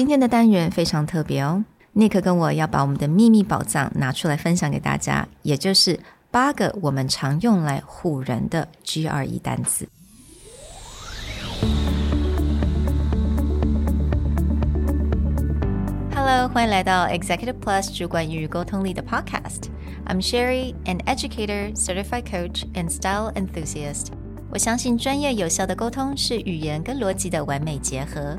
今天的单元非常特别哦，Nick 跟我要把我们的秘密宝藏拿出来分享给大家，也就是八个我们常用来唬人的 GRE 单词。Hello，欢迎来到 Executive Plus 主管与沟通力的 Podcast。I'm Sherry, an educator, certified coach, and style enthusiast. 我相信专业有效的沟通是语言跟逻辑的完美结合。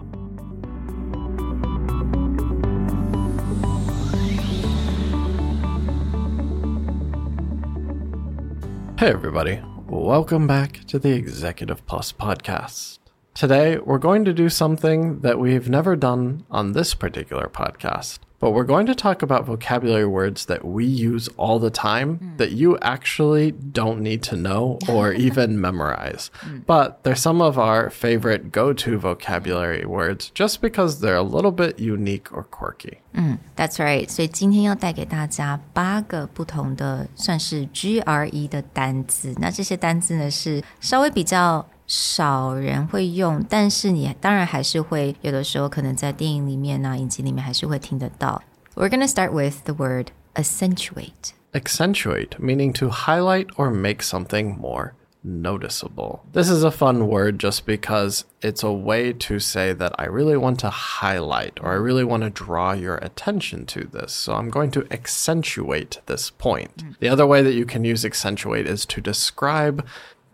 Hey, everybody. Welcome back to the Executive Plus podcast. Today, we're going to do something that we've never done on this particular podcast but we're going to talk about vocabulary words that we use all the time mm. that you actually don't need to know or even memorize. Mm. But they're some of our favorite go to vocabulary words just because they're a little bit unique or quirky. 嗯，That's right。所以今天要带给大家八个不同的算是 GRE 的单字。那这些单字呢是稍微比较 少人会用，但是你当然还是会有的时候可能在电影里面呢、啊、影集里面还是会听得到。We're going to start with the word accentuate. Accentuate, meaning to highlight or make something more noticeable. This is a fun word just because it's a way to say that I really want to highlight or I really want to draw your attention to this. So I'm going to accentuate this point. Mm. The other way that you can use accentuate is to describe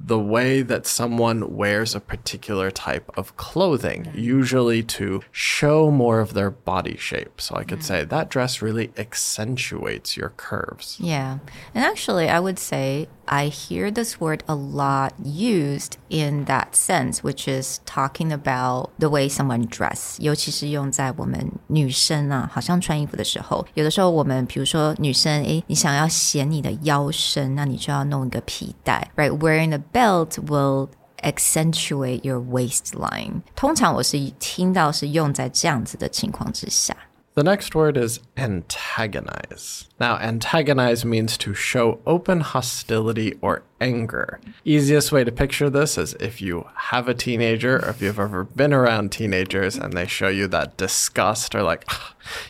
the way that someone wears a particular type of clothing, mm. usually to show more of their body shape. So I could mm. say that dress really accentuates your curves. Yeah. And actually, I would say I hear this word a lot used in that sense, which is talking about the way someone dress，尤其是用在我们女生啊，好像穿衣服的时候，有的时候我们比如说女生，诶，你想要显你的腰身，那你就要弄一个皮带，right？Wearing a belt will accentuate your waistline。通常我是听到是用在这样子的情况之下。 The next word is antagonize. Now, antagonize means to show open hostility or anger. Easiest way to picture this is if you have a teenager or if you've ever been around teenagers and they show you that disgust or like,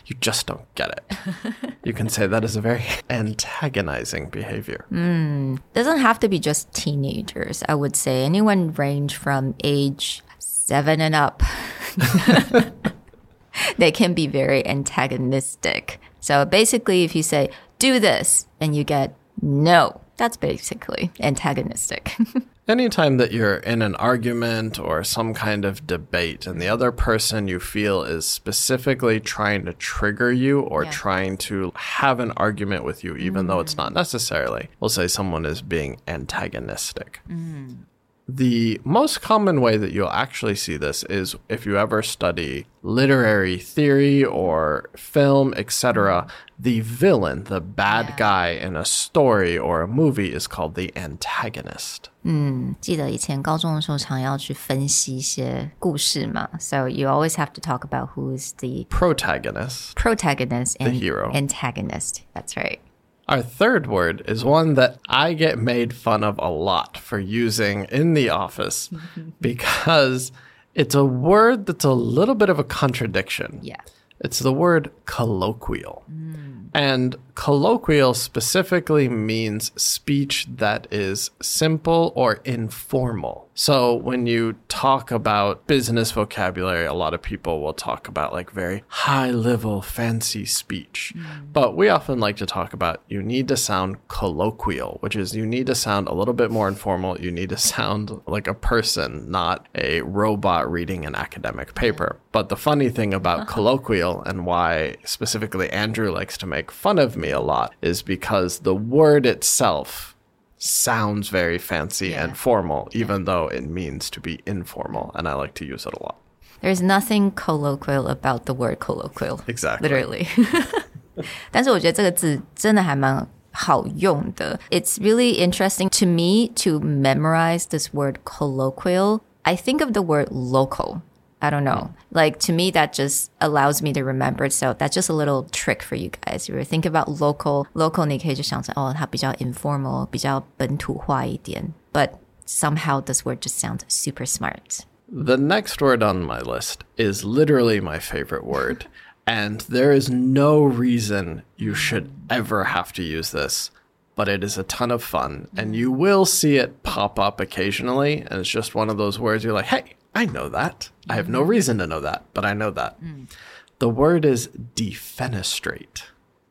you just don't get it. you can say that is a very antagonizing behavior. Mm, doesn't have to be just teenagers, I would say. Anyone range from age seven and up. they can be very antagonistic. So basically, if you say, do this, and you get no, that's basically antagonistic. Anytime that you're in an argument or some kind of debate and the other person you feel is specifically trying to trigger you or yeah. trying to have an argument with you, even mm. though it's mm. not necessarily, we'll say someone is being antagonistic. Mm. The most common way that you'll actually see this is if you ever study literary theory or film, etc. The villain, the bad yeah. guy in a story or a movie is called the antagonist. 嗯，记得以前高中的时候常要去分析一些故事嘛，so you always have to talk about who is the protagonist, protagonist, and the hero, antagonist. That's right. Our third word is one that I get made fun of a lot for using in the office because it's a word that's a little bit of a contradiction. Yeah. It's the word colloquial. Mm. And colloquial specifically means speech that is simple or informal. So when you talk about business vocabulary, a lot of people will talk about like very high level, fancy speech. Mm. But we often like to talk about you need to sound colloquial, which is you need to sound a little bit more informal. You need to sound like a person, not a robot reading an academic paper. But the funny thing about colloquial and why specifically Andrew likes to make fun of me a lot is because the word itself sounds very fancy yeah. and formal, even yeah. though it means to be informal. And I like to use it a lot. There's nothing colloquial about the word colloquial. Exactly. Literally. 但是我觉得这个字真的还蛮好用的。It's really interesting to me to memorize this word colloquial. I think of the word local. I don't know. Like to me, that just allows me to remember. So that's just a little trick for you guys. If you think about local, local 你可以就想成哦，它比较 informal，比较本土化一点。But somehow this word just sounds super smart. The next word on my list is literally my favorite word. And there is no reason you should ever have to use this, but it is a ton of fun. And you will see it pop up occasionally. And it's just one of those words you're like, hey, I know that. I have no reason to know that, but I know that. The word is defenestrate.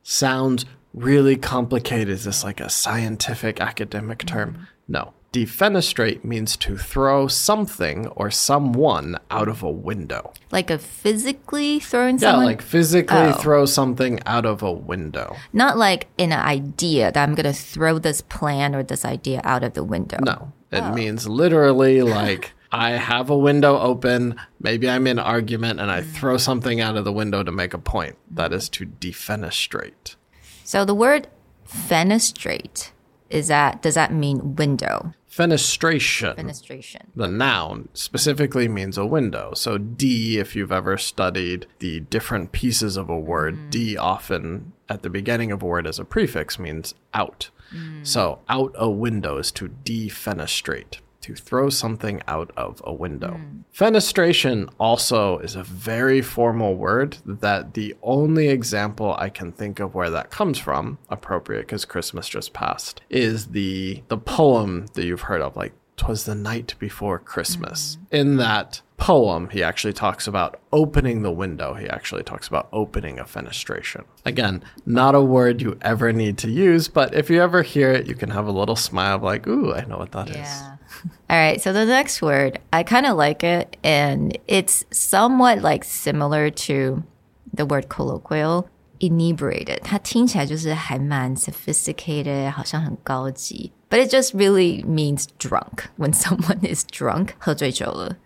Sounds really complicated. Is this like a scientific academic term? No. Defenestrate means to throw something or someone out of a window. Like a physically throwing Yeah, someone? like physically Oh. throw something out of a window. Not like in an idea that I'm going to throw this plan or this idea out of the window. No, it oh. means literally like I have a window open. Maybe I'm in argument and I mm. throw something out of the window to make a point. That is to defenestrate. So the word fenestrate is that does that mean window? Fenestration. Fenestration. the noun specifically means a window. So D, if you've ever studied the different pieces of a word, mm. D often at the beginning of a word as a prefix means out. Mm. So out a window is to defenestrate, to throw something out of a window. Hmm. Fenestration also is a very formal word that the only example I can think of where that comes from, appropriate because Christmas just passed, is the the poem that you've heard of, like Twas the night before Christmas. Hmm. In that poem, he actually talks about opening the window. He actually talks about opening a fenestration. Again, not a word you ever need to use, but if you ever hear it, you can have a little smile of like, ooh, I know what that is. Yeah. All right. So the next word, I kind of like it, and it's somewhat like similar to the word colloquial. Inebriated，它听起来就是还蛮 sophisticated，好像很高级。But it just really means drunk. When someone is drunk, 喝醉酒了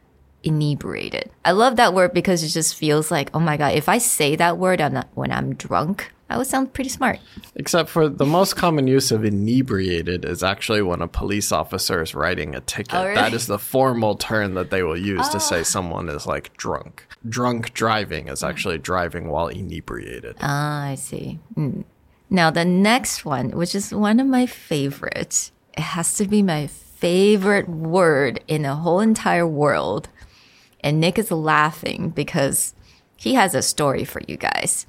Inebriated. I love that word because it just feels like, oh my god, if I say that word on- when I'm drunk, I would sound pretty smart. Except for the most common use of inebriated is actually when a police officer is writing a ticket. Oh, really? That is the formal term that they will use to say someone is like drunk. Drunk driving is actually driving while inebriated. Ah, I see. Mm. Now, the next one, which is one of my favorites, it has to be my favorite word in the whole entire world. And Nick is laughing because he has a story for you guys.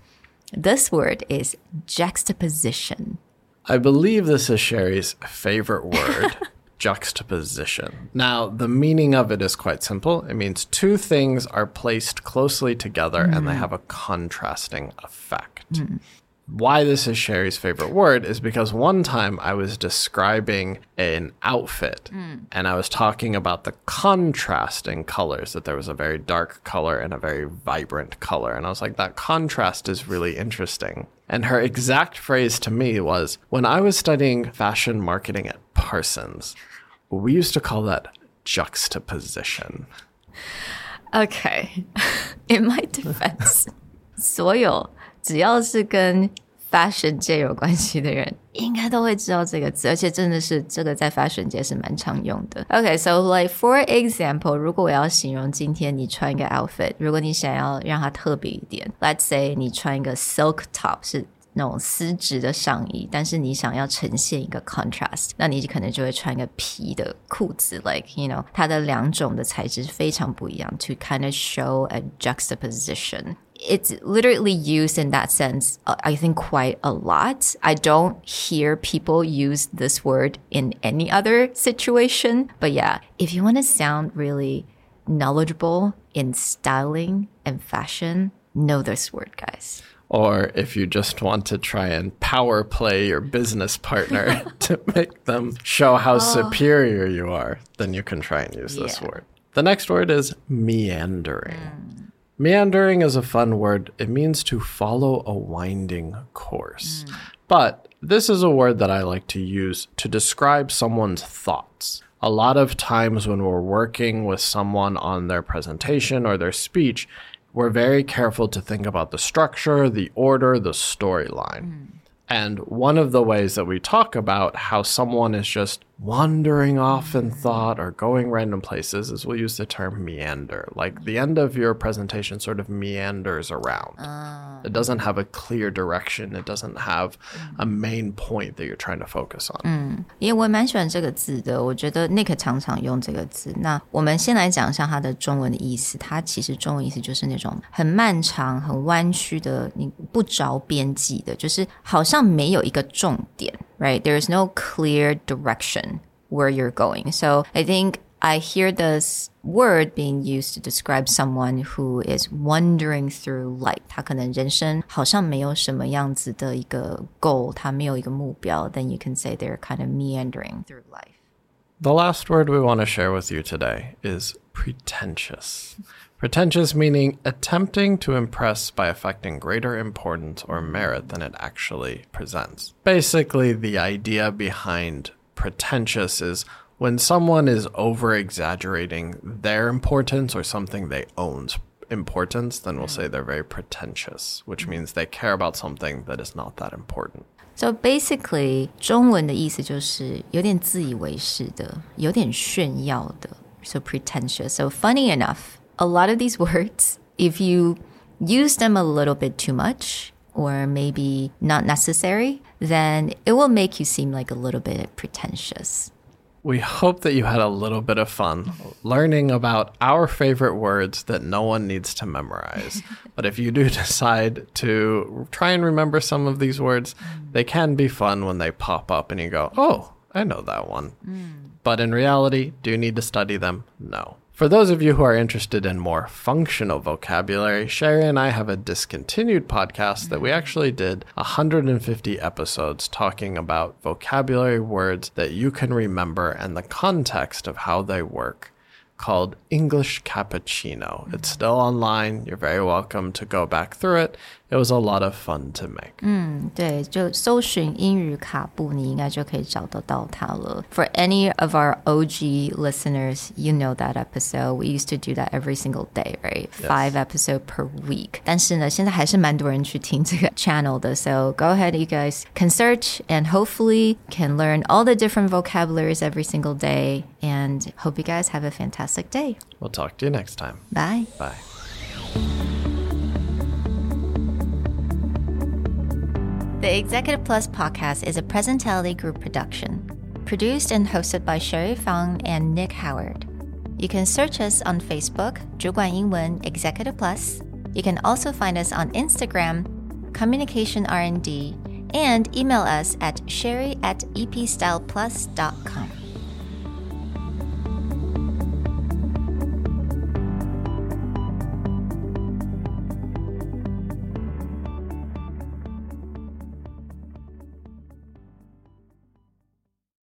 This word is juxtaposition. I believe this is Sherry's favorite word. Juxtaposition. Now, the meaning of it is quite simple. It means two things are placed closely together and they mm. have a contrasting effect. Mm. Why this is Sherry's favorite word is because one time I was describing an outfit hmm. and I was talking about the contrasting colors, that there was a very dark color and a very vibrant color. And I was like, that contrast is really interesting. And her exact phrase to me was when I was studying fashion marketing at Parsons, we used to call that juxtaposition. Okay. In my defense, 所有只要是跟 fashion 界有关系的人，应该都会知道这个字，而且真的是这个在 fashion 界是蛮常用的。Okay, so like for example，如果我要形容今天你穿一个 outfit，如果你想要让它特别一点，let's say 你穿一个 silk top 是。那种丝质的上衣，但是你想要呈现一个 contrast，那你可能就会穿一个皮的裤子，like you know，它的两种的材质非常不一样，to kind of show a juxtaposition. It's literally used in that sense, uh, I think, quite a lot. I don't hear people use this word in any other situation. But yeah, if you want to sound really knowledgeable in styling and fashion, know this word, guys. Or if you just want to try and power play your business partner to make them show how superior you are, then you can try and use this word. The next word is meandering. Meandering is a fun word. It means to follow a winding course. Mm. But this is a word that I like to use to describe someone's thoughts. A lot of times when we're working with someone on their presentation or their speech, we're very careful to think about the structure, the order, the storyline. Mm. And one of the ways that we talk about how someone is just wandering off in thought or going random places is we'll use the term meander. Like the end of your presentation sort of meanders around. It doesn't have a clear direction, it doesn't have a main point that you're trying to focus on. 因为我也蛮喜欢这个字的，我觉得 Nick 常常用这个字。那我们先来讲一下它的中文的意思。它其实中文意思就是那种很漫长、很弯曲的，你不着边际的，就是好像没有一个重点 ，right? There is no clear direction where you're going. So I think I hear this word being used to describe someone who is wandering through life. 他可能人生好像没有什么样子的一个 goal，他没有一个目标。Then you can say they're kind of meandering through life. The last word we want to share with you today is pretentious. Pretentious meaning attempting to impress by affecting greater importance or merit than it actually presents. Basically, the idea behind pretentious is when someone is over exaggerating their importance or something they own's importance, then we'll mm. say they're very pretentious, which means they care about something that is not that important. So basically，中文的意思就是有点自以为是的，有点炫耀的。So pretentious. So funny enough, a lot of these words, if you use them a little bit too much or maybe not necessary, then it will make you seem like a little bit pretentious. We hope that you had a little bit of fun learning about our favorite words that no one needs to memorize. but if you do decide to try and remember some of these words, mm. they can be fun when they pop up and you go, oh, I know that one. Mm. But in reality, do you need to study them? No. For those of you who are interested in more functional vocabulary, Sherry and I have a discontinued podcast that we actually did 150 episodes talking about vocabulary words that you can remember and the context of how they work called English Cappuccino. It's still online. You're very welcome to go back through it. It was a lot of fun to make. 对，就搜寻英语卡布，你应该就可以找得到它了。For any of our OG listeners, you know that episode. We used to do that every single day, right? Five episode per week. 但是呢，现在还是蛮多人去听这个 channel 的。So go ahead, you guys can search and hopefully can learn all the different vocabularies every single day. And hope you guys have a fantastic day. We'll talk to you next time. Bye. Bye. The Executive Plus podcast is a Presentality Group production, produced and hosted by Sherry Fang and Nick Howard. You can search us on Facebook, 主管英文 Executive Plus. You can also find us on Instagram, Communication R&D, and email us at sherry at epstyleplus.com.